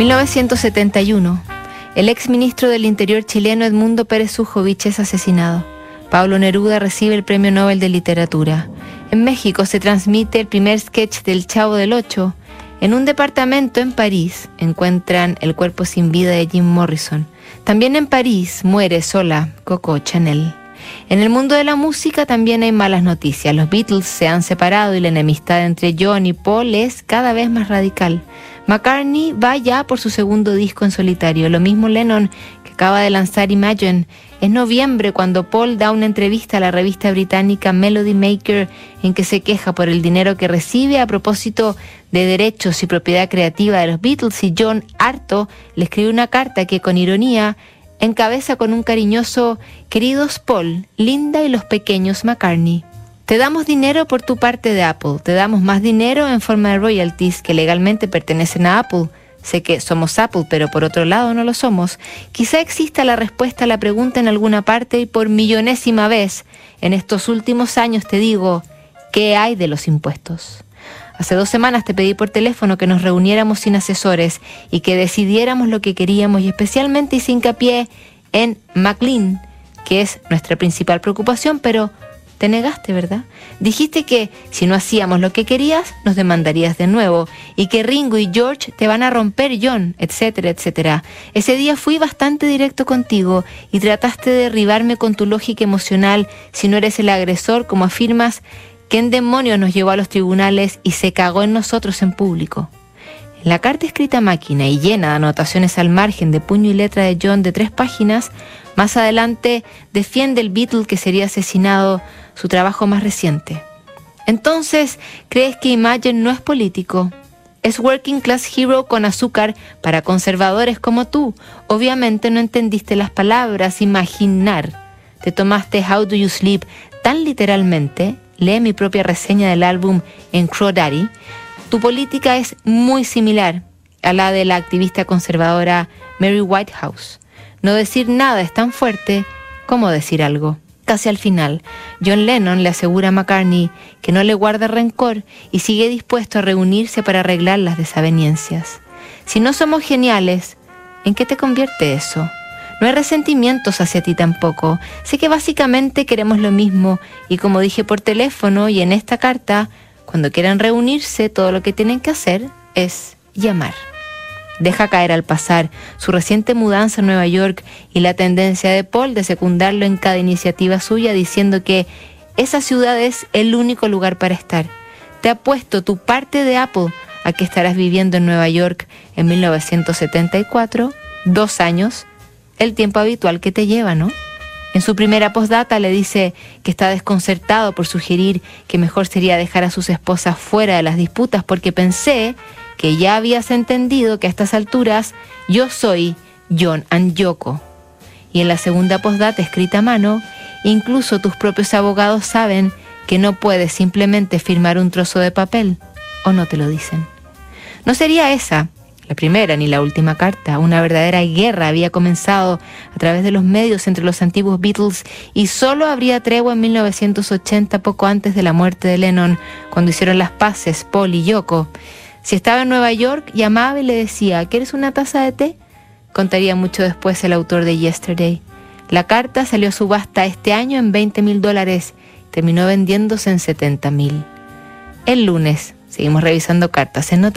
1971. El ex ministro del Interior chileno Edmundo Pérez Ujovich es asesinado. Pablo Neruda recibe el Premio Nobel de Literatura. En México se transmite el primer sketch del Chavo del Ocho. En un departamento en París encuentran el cuerpo sin vida de Jim Morrison. También en París muere sola Coco Chanel. En el mundo de la música también hay malas noticias. Los Beatles se han separado y la enemistad entre John y Paul es cada vez más radical. McCartney va ya por su segundo disco en solitario, lo mismo Lennon, que acaba de lanzar Imagine. Es noviembre cuando Paul da una entrevista a la revista británica Melody Maker en que se queja por el dinero que recibe a propósito de derechos y propiedad creativa de los Beatles y John, harto, le escribe una carta que con ironía encabeza con un cariñoso Queridos Paul, Linda y los pequeños McCartney. Te damos dinero por tu parte de Apple, te damos más dinero en forma de royalties que legalmente pertenecen a Apple. Sé que somos Apple, pero por otro lado no lo somos. Quizá exista la respuesta a la pregunta en alguna parte y por millonésima vez en estos últimos años te digo, ¿qué hay de los impuestos? Hace dos semanas te pedí por teléfono que nos reuniéramos sin asesores y que decidiéramos lo que queríamos y especialmente hice hincapié en McLean, que es nuestra principal preocupación, pero te negaste, ¿verdad? Dijiste que si no hacíamos lo que querías, nos demandarías de nuevo y que Ringo y George te van a romper, John, etcétera, etcétera. Ese día fui bastante directo contigo y trataste de derribarme con tu lógica emocional si no eres el agresor, como afirmas, que en demonios nos llevó a los tribunales y se cagó en nosotros en público. En la carta escrita máquina y llena de anotaciones al margen de puño y letra de John de tres páginas, más adelante defiende el Beatle que sería asesinado su trabajo más reciente. Entonces, ¿crees que Imagine no es político? Es Working Class Hero con azúcar para conservadores como tú. Obviamente no entendiste las palabras imaginar. Te tomaste How Do You Sleep tan literalmente. Lee mi propia reseña del álbum en Daddy. Tu política es muy similar a la de la activista conservadora Mary Whitehouse. No decir nada es tan fuerte como decir algo. Casi al final, John Lennon le asegura a McCartney que no le guarda rencor y sigue dispuesto a reunirse para arreglar las desavenencias. Si no somos geniales, ¿en qué te convierte eso? No hay resentimientos hacia ti tampoco. Sé que básicamente queremos lo mismo y como dije por teléfono y en esta carta, cuando quieran reunirse, todo lo que tienen que hacer es llamar deja caer al pasar su reciente mudanza a Nueva York y la tendencia de Paul de secundarlo en cada iniciativa suya diciendo que esa ciudad es el único lugar para estar. Te ha puesto tu parte de Apple a que estarás viviendo en Nueva York en 1974, dos años, el tiempo habitual que te lleva, ¿no? En su primera postdata le dice que está desconcertado por sugerir que mejor sería dejar a sus esposas fuera de las disputas porque pensé que ya habías entendido que a estas alturas yo soy John and Yoko. Y en la segunda postdata escrita a mano, incluso tus propios abogados saben que no puedes simplemente firmar un trozo de papel, o no te lo dicen. No sería esa la primera ni la última carta. Una verdadera guerra había comenzado a través de los medios entre los antiguos Beatles y solo habría tregua en 1980, poco antes de la muerte de Lennon, cuando hicieron las paces Paul y Yoko. Si estaba en Nueva York, llamaba y le decía, ¿quieres una taza de té? Contaría mucho después el autor de Yesterday. La carta salió a subasta este año en 20 mil dólares, terminó vendiéndose en 70 mil. El lunes, seguimos revisando cartas